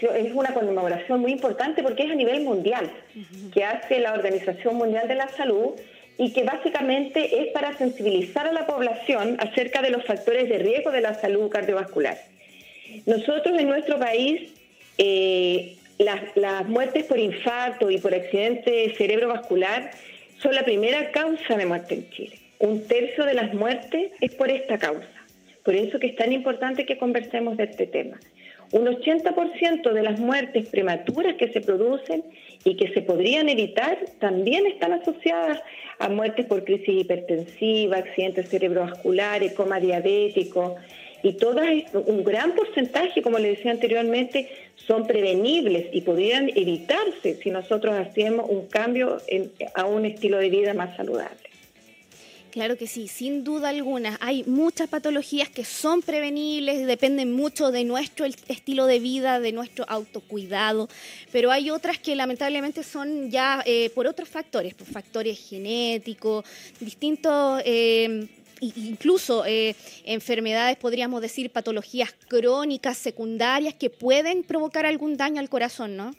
es una conmemoración muy importante porque es a nivel mundial, que hace la Organización Mundial de la Salud y que básicamente es para sensibilizar a la población acerca de los factores de riesgo de la salud cardiovascular. Nosotros en nuestro país, eh, las, muertes por infarto y por accidente cerebrovascular son la primera causa de muerte en Chile. Un tercio de las muertes es por esta causa. Por eso que es tan importante que conversemos de este tema. Un 80% de las muertes prematuras que se producen y que se podrían evitar también están asociadas a muertes por crisis hipertensiva, accidentes cerebrovasculares, coma diabético, y todas, un gran porcentaje, como le decía anteriormente, son prevenibles y podrían evitarse si nosotros hacemos un cambio a un estilo de vida más saludable. Claro que sí, sin duda alguna. Hay muchas patologías que son prevenibles, dependen mucho de nuestro estilo de vida, de nuestro autocuidado, pero hay otras que lamentablemente son ya eh, por otros factores, por factores genéticos, distintos... Eh, incluso eh, enfermedades, podríamos decir, patologías crónicas, secundarias, que pueden provocar algún daño al corazón, ¿no?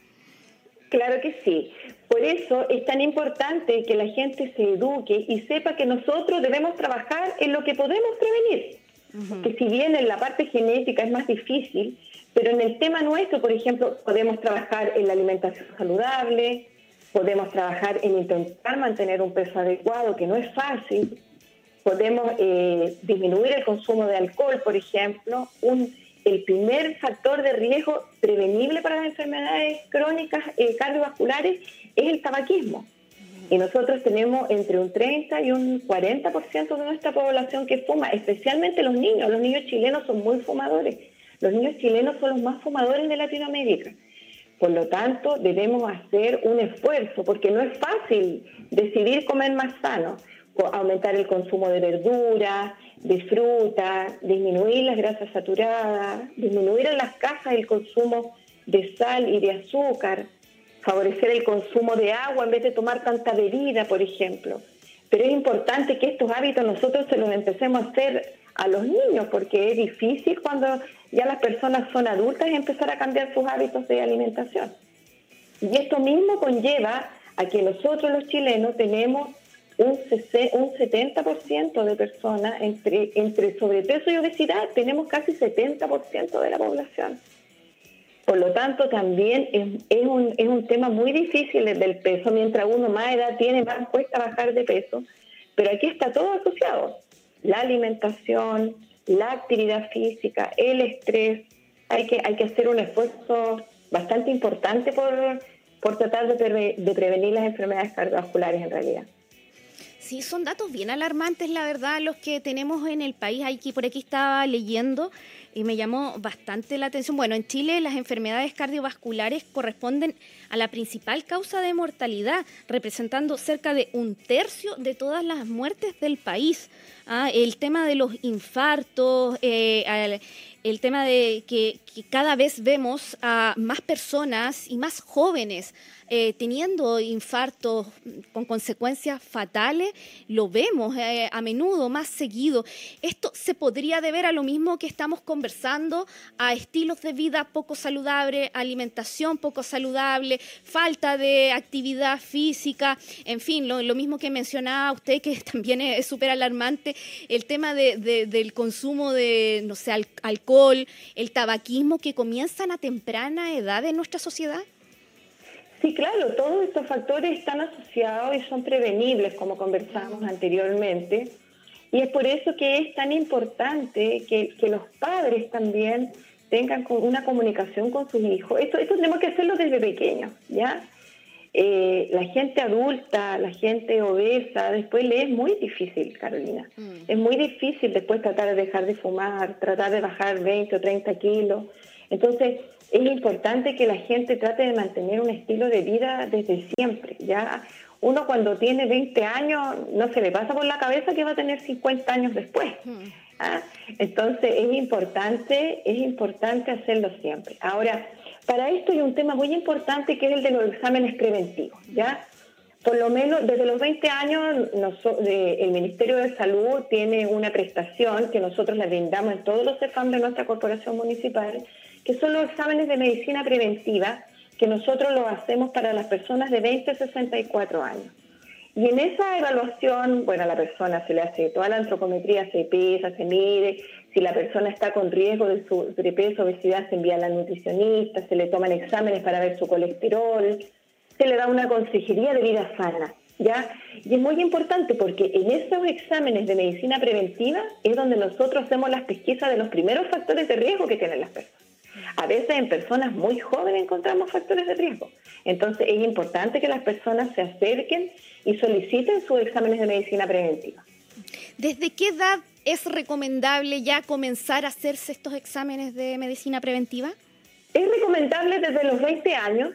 Claro que sí. Por eso es tan importante que la gente se eduque y sepa que nosotros debemos trabajar en lo que podemos prevenir. Que si bien en la parte genética es más difícil, pero en el tema nuestro, por ejemplo, podemos trabajar en la alimentación saludable, podemos trabajar en intentar mantener un peso adecuado, que no es fácil, podemos eh, disminuir el consumo de alcohol, por ejemplo. Un, el primer factor de riesgo prevenible para las enfermedades crónicas eh, cardiovasculares es el tabaquismo. Y nosotros tenemos entre un 30 y un 40% de nuestra población que fuma, especialmente los niños. Los niños chilenos son muy fumadores. Los niños chilenos son los más fumadores de Latinoamérica. Por lo tanto, debemos hacer un esfuerzo, porque no es fácil decidir comer más sano aumentar el consumo de verduras, de fruta, disminuir las grasas saturadas, disminuir en las casas el consumo de sal y de azúcar, favorecer el consumo de agua en vez de tomar tanta bebida, por ejemplo. Pero es importante que estos hábitos nosotros se los empecemos a hacer a los niños, porque es difícil cuando ya las personas son adultas empezar a cambiar sus hábitos de alimentación. Y esto mismo conlleva a que nosotros los chilenos tenemos un, 70% de personas entre, entre sobrepeso y obesidad, tenemos casi 70% de la población. Por lo tanto, también es, un, es un tema muy difícil el del peso. Mientras uno más edad tiene, más cuesta bajar de peso. Pero aquí está todo asociado. La alimentación, la actividad física, el estrés. Hay que, hay que hacer un esfuerzo bastante importante por, por tratar de, de prevenir las enfermedades cardiovasculares en realidad. Sí, son datos bien alarmantes, la verdad, los que tenemos en el país. Aquí por aquí estaba leyendo y me llamó bastante la atención. Bueno, en Chile las enfermedades cardiovasculares corresponden a la principal causa de mortalidad, representando cerca de un tercio de todas las muertes del país. Ah, el tema de los infartos, eh, el tema de que, cada vez vemos a más personas y más jóvenes eh, teniendo infartos con consecuencias fatales, lo vemos eh, a menudo, más seguido. Esto se podría deber a lo mismo que estamos conversando, a estilos de vida poco saludable, alimentación poco saludable, falta de actividad física, en fin, lo, mismo que mencionaba usted, que también es súper alarmante, el tema del consumo de, no sé, alcohol, el tabaquismo que comienzan a temprana edad en nuestra sociedad. Sí, claro, todos estos factores están asociados y son prevenibles, como conversábamos anteriormente. Y es por eso que es tan importante que, los padres también tengan una comunicación con sus hijos. Esto, esto tenemos que hacerlo desde pequeños, ¿ya? Eh, la gente adulta, la gente obesa, después le es muy difícil, Carolina. Mm. Es muy difícil después tratar de dejar de fumar, tratar de bajar 20 o 30 kilos. Entonces, es importante que la gente trate de mantener un estilo de vida desde siempre. Ya uno cuando tiene 20 años no se le pasa por la cabeza que va a tener 50 años después. Hmm. ¿ah? Entonces es importante, es importante hacerlo siempre. Ahora, para esto hay un tema muy importante que es el de los exámenes preventivos. ¿ya? Por lo menos desde los 20 años el Ministerio de Salud tiene una prestación que nosotros le brindamos en todos los CEFAM de nuestra corporación municipal que son los exámenes de medicina preventiva que nosotros los hacemos para las personas de 20 a 64 años. Y en esa evaluación, bueno, a la persona se le hace toda la antropometría, se pesa, se mide, si la persona está con riesgo de sobrepeso, obesidad, se envía a la nutricionista, se le toman exámenes para ver su colesterol, se le da una consejería de vida sana. ¿ya? Y es muy importante porque en esos exámenes de medicina preventiva es donde nosotros hacemos las pesquisas de los primeros factores de riesgo que tienen las personas. A veces en personas muy jóvenes encontramos factores de riesgo. Entonces es importante que las personas se acerquen y soliciten sus exámenes de medicina preventiva. ¿Desde qué edad es recomendable ya comenzar a hacerse estos exámenes de medicina preventiva? Es recomendable desde los 20 años.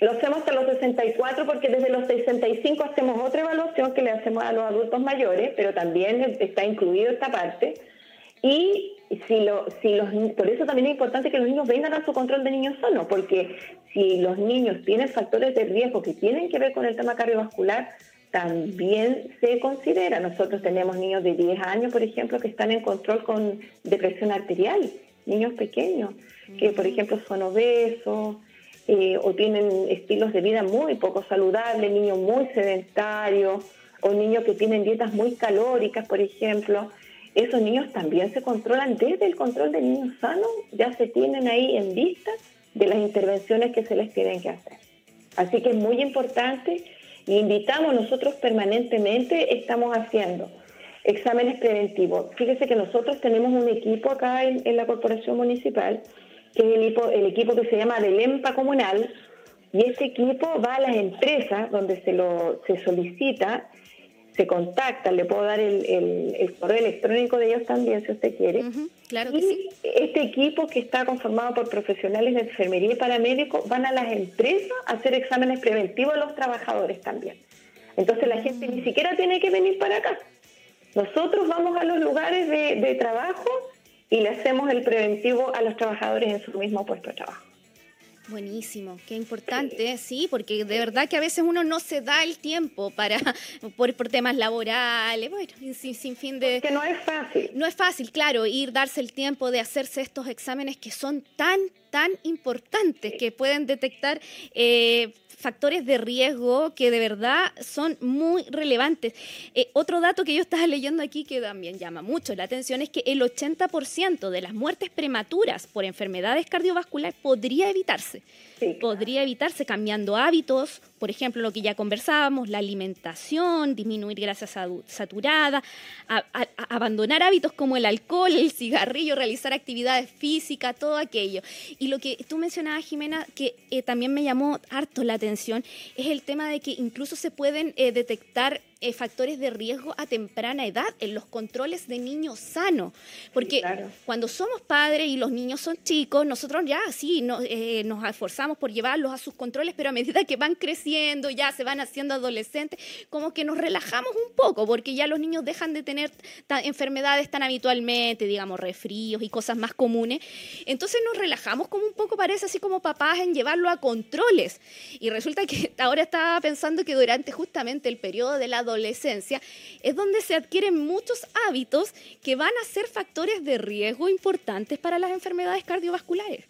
Lo hacemos hasta los 64 porque desde los 65 hacemos otra evaluación que le hacemos a los adultos mayores, pero también está incluido esta parte. Y si, lo, si los, por eso también es importante que los niños vengan a su control de niños sanos, porque si los niños tienen factores de riesgo que tienen que ver con el tema cardiovascular, también se considera. Nosotros tenemos niños de 10 años, por ejemplo, que están en control con depresión arterial, niños pequeños, que por ejemplo son obesos eh, o tienen estilos de vida muy poco saludables, niños muy sedentarios o niños que tienen dietas muy calóricas, por ejemplo esos niños también se controlan desde el control de niños sanos, ya se tienen ahí en vista de las intervenciones que se les tienen que hacer. Así que es muy importante y invitamos nosotros permanentemente, estamos haciendo exámenes preventivos. Fíjese que nosotros tenemos un equipo acá en, la corporación municipal, que es el equipo, que se llama del EMPA comunal, y ese equipo va a las empresas donde se, lo, se solicita se contactan, le puedo dar el, correo electrónico de ellos también si usted quiere. claro y este equipo que está conformado por profesionales de enfermería y paramédicos van a las empresas a hacer exámenes preventivos a los trabajadores también. Entonces la gente ni siquiera tiene que venir para acá. Nosotros vamos a los lugares de, de trabajo y le hacemos el preventivo a los trabajadores en su mismo puesto de trabajo. Buenísimo, qué importante, sí, porque de verdad que a veces uno no se da el tiempo para por, por temas laborales, bueno, sin, sin fin de... Que no es fácil. No es fácil, claro, ir, darse el tiempo de hacerse estos exámenes que son tan, tan importantes, que pueden detectar eh, factores de riesgo que de verdad son muy relevantes. Eh, otro dato que yo estaba leyendo aquí que también llama mucho la atención es que el 80% de las muertes prematuras por enfermedades cardiovasculares podría evitarse. Podría evitarse cambiando hábitos, por ejemplo, lo que ya conversábamos, la alimentación, disminuir grasa saturada, abandonar hábitos como el alcohol, el cigarrillo, realizar actividades físicas, todo aquello. Y lo que tú mencionabas, Jimena, que eh, también me llamó harto la atención, es el tema de que incluso se pueden eh, detectar eh, factores de riesgo a temprana edad en los controles de niños sanos. Porque cuando somos padres y los niños son chicos, nosotros ya sí eh, nos esforzamos por llevarlos a sus controles, pero a medida que van creciendo, ya se van haciendo adolescentes, como que nos relajamos un poco, porque ya los niños dejan de tener enfermedades tan habitualmente, digamos, resfríos y cosas más comunes. Entonces nos relajamos como un poco, parece así como papás, en llevarlo a controles. Y resulta que ahora estaba pensando que durante justamente el periodo de la adolescencia, es donde se adquieren muchos hábitos que van a ser factores de riesgo importantes para las enfermedades cardiovasculares.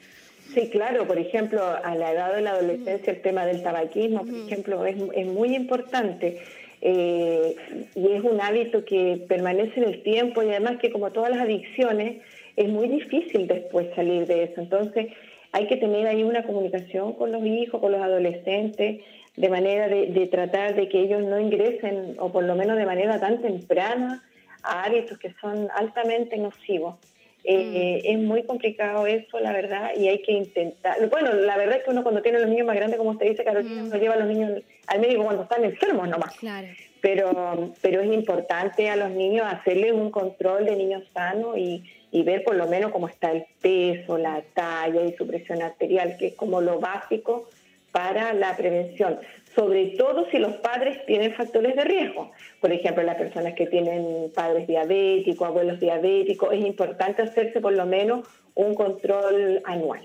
Sí, claro, por ejemplo, a la edad de la adolescencia el tema del tabaquismo, por ejemplo, es, muy importante. Eh, y es un hábito que permanece en el tiempo y además que como todas las adicciones es muy difícil después salir de eso. Entonces hay que tener ahí una comunicación con los hijos, con los adolescentes, de manera de, tratar de que ellos no ingresen, o por lo menos de manera tan temprana, a hábitos que son altamente nocivos. Eh, mm. es muy complicado eso, la verdad, y hay que intentar. Bueno, la verdad es que uno cuando tiene los niños más grandes, como usted dice, Carolina, mm. no lleva a los niños al médico cuando están enfermos nomás. Claro. Pero, pero es importante a los niños hacerles un control de niños sanos y, y ver por lo menos cómo está el peso, la talla y su presión arterial, que es como lo básico para la prevención, sobre todo si los padres tienen factores de riesgo. Por ejemplo, las personas que tienen padres diabéticos, abuelos diabéticos, es importante hacerse por lo menos un control anual.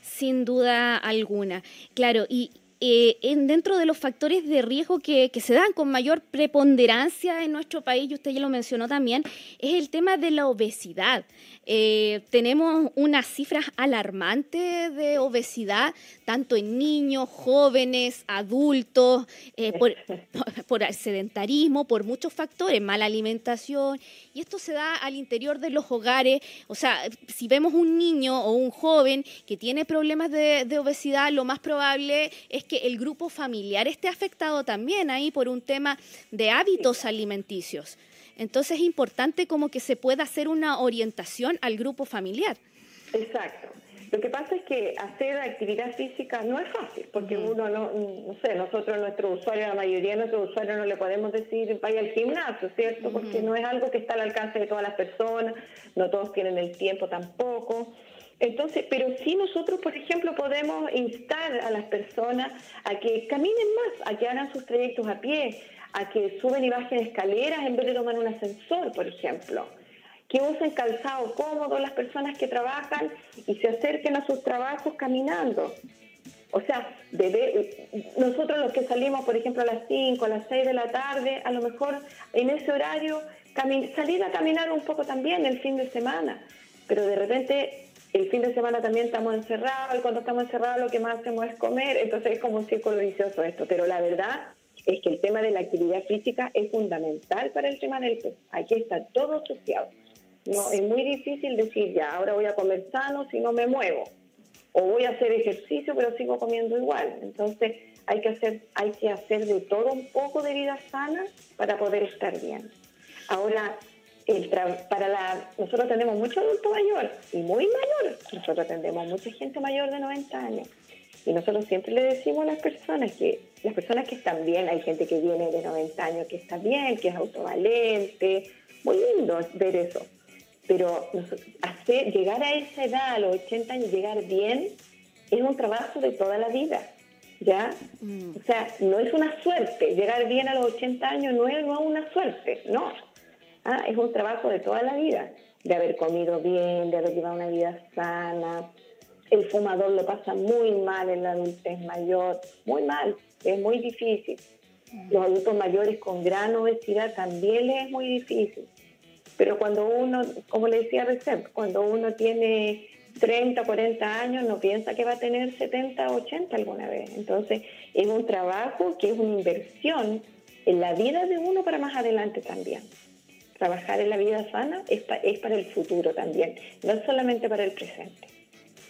Sin duda alguna. Claro, y eh, en, dentro de los factores de riesgo que, que, se dan con mayor preponderancia en nuestro país, y usted ya lo mencionó también, es el tema de la obesidad. Eh, tenemos unas cifras alarmantes de obesidad, tanto en niños, jóvenes, adultos, eh, por, por, el sedentarismo, por muchos factores, mala alimentación, y esto se da al interior de los hogares. O sea, si vemos un niño o un joven que tiene problemas de, de obesidad, lo más probable es que el grupo familiar esté afectado también ahí por un tema de hábitos alimenticios. Entonces es importante como que se pueda hacer una orientación al grupo familiar. Exacto. Lo que pasa es que hacer actividad física no es fácil, porque uno no, no sé, nosotros, nuestro usuario, la mayoría de nuestros usuarios no le podemos decir vaya al gimnasio, ¿cierto? Porque no es algo que está al alcance de todas las personas, no todos tienen el tiempo tampoco. Entonces, pero sí nosotros, por ejemplo, podemos instar a las personas a que caminen más, a que hagan sus trayectos a pie, a que suben y bajen escaleras en vez de tomar un ascensor, por ejemplo. Que usen calzado cómodo las personas que trabajan y se acerquen a sus trabajos caminando. O sea, nosotros los que salimos, por ejemplo, a las 5, a las 6 de la tarde, a lo mejor en ese horario salir a caminar un poco también el fin de semana. Pero de repente el fin de semana también estamos encerrados y cuando estamos encerrados lo que más hacemos es comer. Entonces es como un círculo vicioso esto. Pero la verdad es que el tema de la actividad física es fundamental para el tema del peso. Aquí está todo asociado. No, es muy difícil decir ya, ahora voy a comer sano si no me muevo. O voy a hacer ejercicio pero sigo comiendo igual. Entonces hay que hacer, hay que hacer de todo un poco de vida sana para poder estar bien. Ahora, el para la, nosotros tenemos mucho adulto mayor y muy mayor. Nosotros atendemos mucha gente mayor de 90 años. Y nosotros siempre le decimos a las personas que las personas que están bien, hay gente que viene de 90 años que está bien, que es autovalente, muy lindo ver eso. Pero hacer, llegar a esa edad, a los 80 años, llegar bien, es un trabajo de toda la vida. ¿Ya? Mm. O sea, no es una suerte. Llegar bien a los 80 años no es, no una suerte, no. Ah, es un trabajo de toda la vida. De haber comido bien, de haber llevado una vida sana, el fumador lo pasa muy mal en la adultez mayor, muy mal, es muy difícil. Los adultos mayores con gran obesidad también les es muy difícil. Pero cuando uno, como le decía recién, cuando uno tiene 30, 40 años, no piensa que va a tener 70, 80 alguna vez. Entonces, es un trabajo que es una inversión en la vida de uno para más adelante también. Trabajar en la vida sana es, para el futuro también, no solamente para el presente.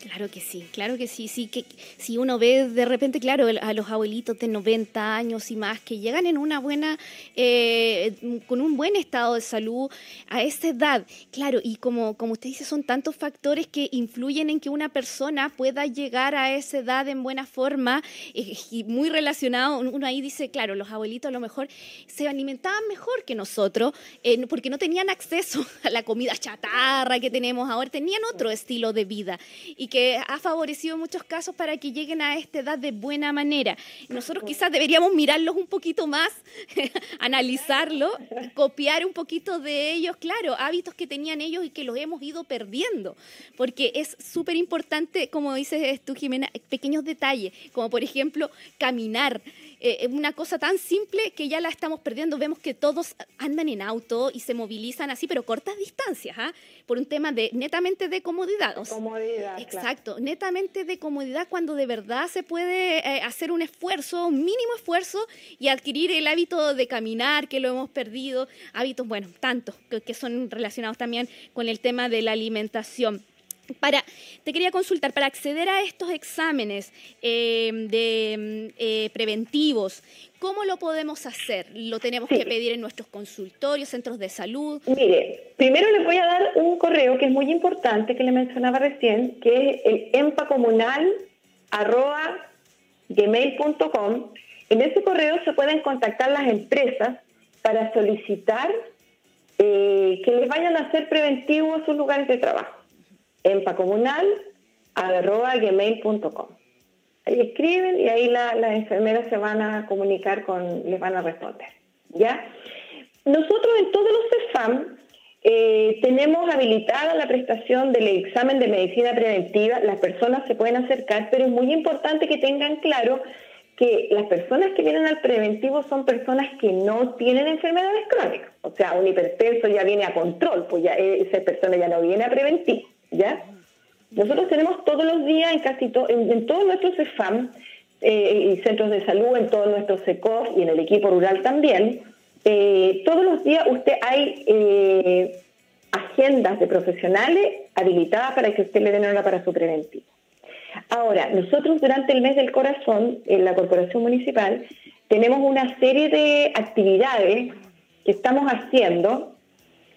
Claro que sí, claro que sí, sí, que si uno ve de repente, claro, a los abuelitos de 90 años y más que llegan en una buena, eh, con un buen estado de salud a esa edad, claro, y como, como usted dice, son tantos factores que influyen en que una persona pueda llegar a esa edad en buena forma eh, y muy relacionado, uno ahí dice, claro, los abuelitos a lo mejor se alimentaban mejor que nosotros eh, porque no tenían acceso a la comida chatarra que tenemos ahora, tenían otro estilo de vida. Y que ha favorecido muchos casos para que lleguen a esta edad de buena manera. Nosotros quizás deberíamos mirarlos un poquito más, analizarlo, copiar un poquito de ellos, claro, hábitos que tenían ellos y que los hemos ido perdiendo, porque es súper importante, como dices tú, Jimena, pequeños detalles, como por ejemplo caminar. Eh, una cosa tan simple que ya la estamos perdiendo. Vemos que todos andan en auto y se movilizan así, pero cortas distancias, ¿ah? por un tema de netamente de comodidad. comodidad. Exacto, netamente de comodidad cuando de verdad se puede eh, hacer un esfuerzo, un mínimo esfuerzo y adquirir el hábito de caminar que lo hemos perdido, hábitos, bueno, tantos que son relacionados también con el tema de la alimentación. Para, te quería consultar, para acceder a estos exámenes eh, de, eh, preventivos, ¿cómo lo podemos hacer? ¿Lo tenemos que pedir en nuestros consultorios, centros de salud? Mire, primero les voy a dar un correo que es muy importante, que le mencionaba recién, que es el empacomunal.gmail.com. En ese correo se pueden contactar las empresas para solicitar eh, que les vayan a hacer preventivos sus lugares de trabajo empacomunal.gmail.com. Ahí escriben y ahí las enfermeras se van a comunicar con, les van a responder. ¿Ya? Nosotros en todos los CEFAM eh, tenemos habilitada la prestación del examen de medicina preventiva. Las personas se pueden acercar, pero es muy importante que tengan claro que las personas que vienen al preventivo son personas que no tienen enfermedades crónicas. O sea, un hipertenso ya viene a control, pues ya esa persona ya no viene a preventivo, ¿ya? Nosotros tenemos todos los días en casi en, todos nuestros CEFAM eh, y centros de salud, en todos nuestros SECOF y en el equipo rural también, eh, todos los días usted hay eh, agendas de profesionales habilitadas para que usted le den hora para su preventivo. Ahora, nosotros durante el mes del corazón, en la Corporación Municipal, tenemos una serie de actividades que estamos haciendo,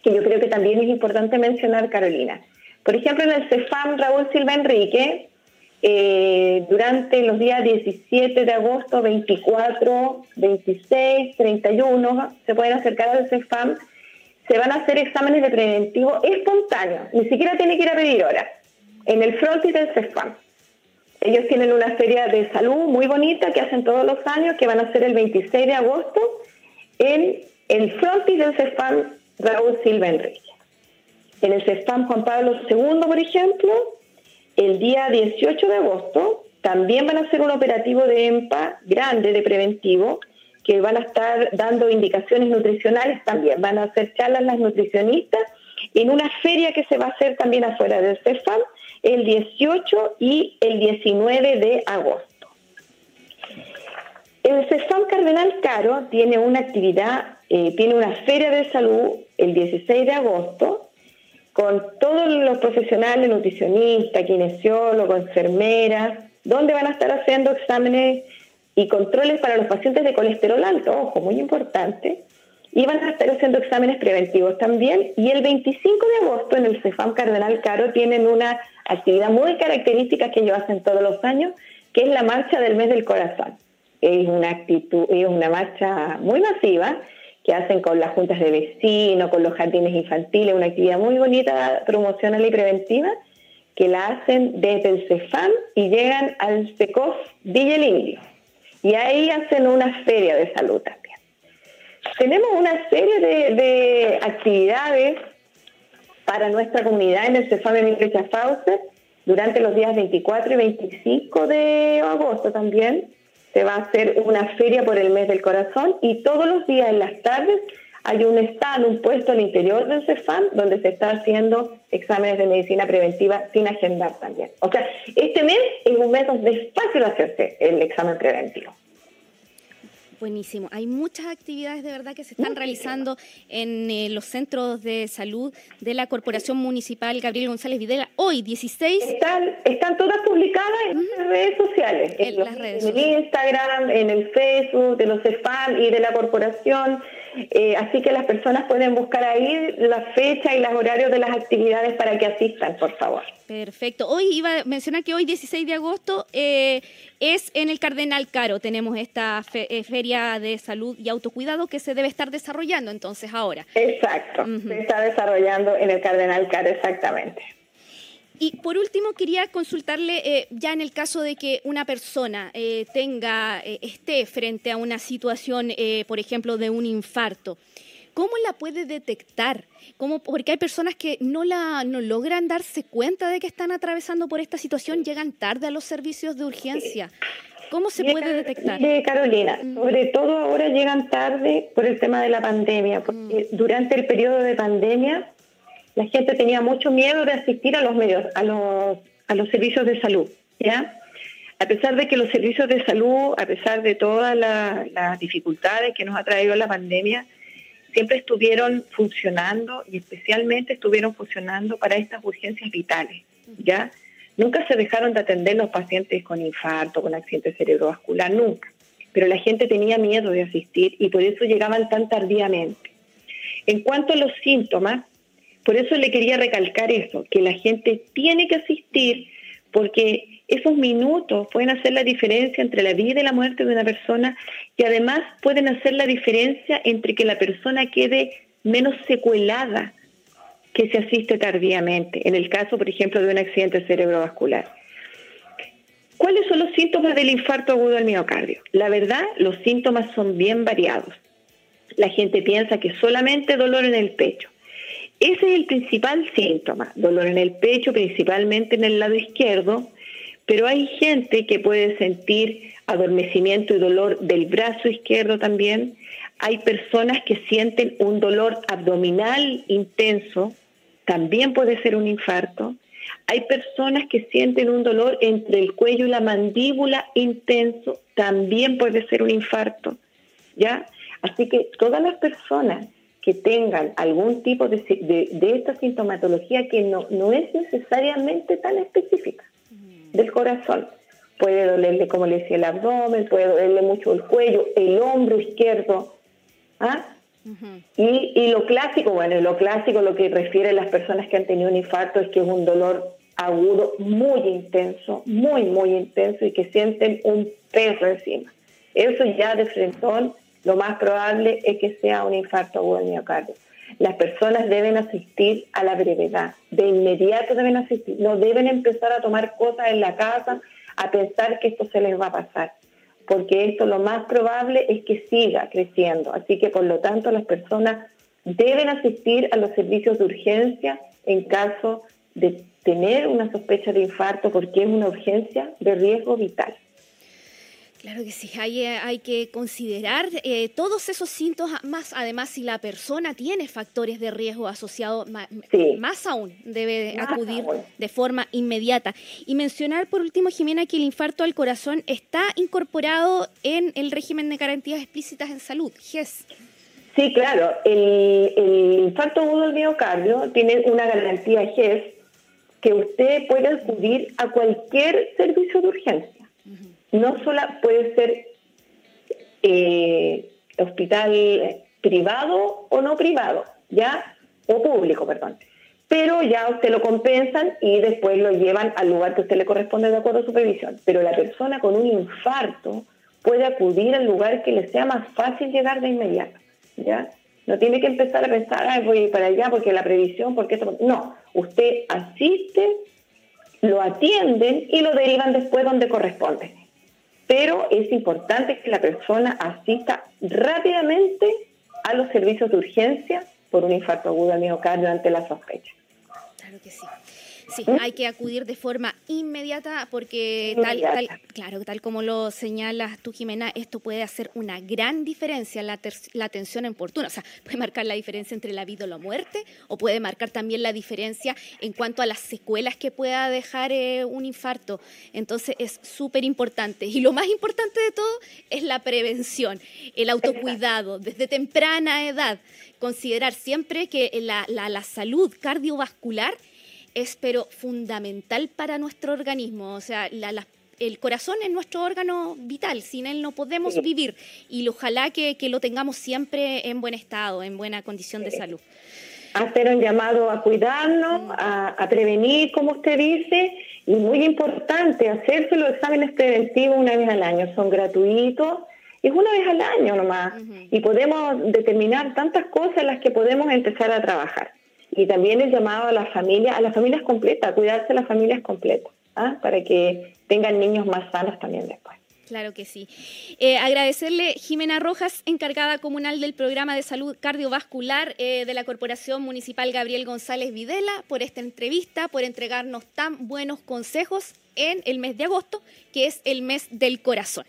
que yo creo que también es importante mencionar, Carolina. Por ejemplo, en el CEFAM Raúl Silva Enrique, eh, durante los días 17 de agosto, 24, 26, 31, se pueden acercar al CEFAM, se van a hacer exámenes de preventivo espontáneos, ni siquiera tiene que ir a pedir hora, en el frontis del CEFAM. Ellos tienen una feria de salud muy bonita que hacen todos los años, que van a ser el 26 de agosto en el frontis del CEFAM Raúl Silva Enrique. En el CEFAM Juan Pablo II, por ejemplo, el día 18 de agosto también van a hacer un operativo de EMPA grande de preventivo que van a estar dando indicaciones nutricionales también. Van a hacer charlas las nutricionistas en una feria que se va a hacer también afuera del CEFAM el 18 y el 19 de agosto. El CEFAM Cardenal Caro tiene una actividad, eh, tiene una feria de salud el 16 de agosto con todos los profesionales, nutricionistas, kinesiólogos, enfermeras, donde van a estar haciendo exámenes y controles para los pacientes de colesterol alto, ojo, muy importante, y van a estar haciendo exámenes preventivos también. Y el 25 de agosto en el CEFAM Cardenal Caro tienen una actividad muy característica que ellos hacen todos los años, que es la marcha del mes del corazón. Es una actitud, es una marcha muy masiva que hacen con las juntas de vecinos, con los jardines infantiles, una actividad muy bonita, promocional y preventiva, que la hacen desde el CEFAM y llegan al SECOF Villa Indio. Y ahí hacen una feria de salud también. Tenemos una serie de, actividades para nuestra comunidad en el CEFAM Emilio Chafauser durante los días 24 y 25 de agosto también. Se va a hacer una feria por el mes del corazón y todos los días en las tardes hay un stand, un puesto al interior del CEFAM donde se está haciendo exámenes de medicina preventiva sin agendar también. O sea, este mes es un mes donde es fácil hacerse el examen preventivo. Buenísimo. Hay muchas actividades de verdad que se están realizando en eh, los centros de salud de la Corporación Municipal Gabriel González Videla. Hoy, 16. Están, están todas publicadas en las redes sociales. En, las redes en el Instagram, en el Facebook de los CEFAM y de la Corporación. Eh, así que las personas pueden buscar ahí la fecha y los horarios de las actividades para que asistan, por favor. Perfecto. Hoy iba a mencionar que hoy, 16 de agosto, eh, es en el Cardenal Caro. Tenemos esta eh, feria de salud y autocuidado que se debe estar desarrollando entonces ahora. Exacto, se está desarrollando en el Cardenal Caro, exactamente. Y por último, quería consultarle, eh, ya en el caso de que una persona eh, tenga, eh, esté frente a una situación, por ejemplo, de un infarto, ¿cómo la puede detectar? ¿Cómo, porque hay personas que no, la, no logran darse cuenta de que están atravesando por esta situación, llegan tarde a los servicios de urgencia. ¿Cómo se puede detectar? Carolina, sobre todo ahora llegan tarde por el tema de la pandemia, porque mm. durante el periodo de pandemia la gente tenía mucho miedo de asistir a los medios, a los, a los servicios de salud, ¿ya? A pesar de que los servicios de salud, a pesar de todas las dificultades que nos ha traído la pandemia, siempre estuvieron funcionando y especialmente estuvieron funcionando para estas urgencias vitales, ¿ya? Nunca se dejaron de atender los pacientes con infarto, con accidente cerebrovascular, nunca. Pero la gente tenía miedo de asistir y por eso llegaban tan tardíamente. En cuanto a los síntomas, por eso le quería recalcar eso, que la gente tiene que asistir porque esos minutos pueden hacer la diferencia entre la vida y la muerte de una persona y además pueden hacer la diferencia entre que la persona quede menos secuelada que se asiste tardíamente, en el caso, por ejemplo, de un accidente cerebrovascular. ¿Cuáles son los síntomas del infarto agudo del miocardio? La verdad, los síntomas son bien variados. La gente piensa que solamente dolor en el pecho, ese es el principal síntoma, dolor en el pecho, principalmente en el lado izquierdo, pero hay gente que puede sentir adormecimiento y dolor del brazo izquierdo también. Hay personas que sienten un dolor abdominal intenso, también puede ser un infarto. Hay personas que sienten un dolor entre el cuello y la mandíbula intenso, también puede ser un infarto. ¿Ya? Así que todas las personas que tengan algún tipo de, esta sintomatología que no, no es necesariamente tan específica del corazón, puede dolerle, como le decía, el abdomen, puede dolerle mucho el cuello, el hombro izquierdo. ¿ah? y, y, lo clásico, bueno, lo clásico, lo que refiere a las personas que han tenido un infarto es que es un dolor agudo muy intenso, muy, muy intenso y que sienten un peso encima. Eso ya de frentón, lo más probable es que sea un infarto agudo del miocardio. Las personas deben asistir a la brevedad, de inmediato deben asistir, no deben empezar a tomar cosas en la casa a pensar que esto se les va a pasar, porque esto lo más probable es que siga creciendo. Así que por lo tanto las personas deben asistir a los servicios de urgencia en caso de tener una sospecha de infarto porque es una urgencia de riesgo vital. Claro que sí, hay, eh, hay que considerar eh, todos esos síntomas, más además si la persona tiene factores de riesgo asociados, más aún debe acudir de forma inmediata. Y mencionar por último, Jimena, que el infarto al corazón está incorporado en el régimen de garantías explícitas en salud, GES. Sí, claro, el, el infarto agudo del miocardio tiene una garantía GES que usted puede acudir a cualquier servicio de urgencia no solo puede ser eh, hospital privado o no privado, ¿ya? O público, perdón. Pero ya usted lo compensan y después lo llevan al lugar que a usted le corresponde de acuerdo a su previsión. Pero la persona con un infarto puede acudir al lugar que le sea más fácil llegar de inmediato, ¿ya? No tiene que empezar a pensar, Ay, voy para allá porque la previsión, porque esto... No, usted asiste, lo atienden y lo derivan después donde corresponde pero es importante que la persona asista rápidamente a los servicios de urgencia por un infarto agudo al miocardio ante la sospecha. Claro que sí. Sí, hay que acudir de forma inmediata porque tal, claro, tal como lo señalas tú, Jimena, esto puede hacer una gran diferencia la, la atención oportuna. O sea, puede marcar la diferencia entre la vida o la muerte, o puede marcar también la diferencia en cuanto a las secuelas que pueda dejar eh, un infarto. Entonces es súper importante. Y lo más importante de todo es la prevención, el autocuidado desde temprana edad. Considerar siempre que la, la, la salud cardiovascular es pero fundamental para nuestro organismo. O sea, el corazón es nuestro órgano vital, sin él no podemos vivir y ojalá que, lo tengamos siempre en buen estado, en buena condición de salud. Hacer un llamado a cuidarnos, a, prevenir, como usted dice, y muy importante, hacerse los exámenes preventivos una vez al año, son gratuitos, es una vez al año nomás, y podemos determinar tantas cosas en las que podemos empezar a trabajar. Y también el llamado a la familia, a las familias completas, a cuidarse de las familias completas, ¿ah? para que tengan niños más sanos también después. Claro que sí. Eh, agradecerle Jimena Rojas, encargada comunal del programa de salud cardiovascular eh, de la Corporación Municipal Gabriel González Videla, por esta entrevista, por entregarnos tan buenos consejos en el mes de agosto, que es el mes del corazón.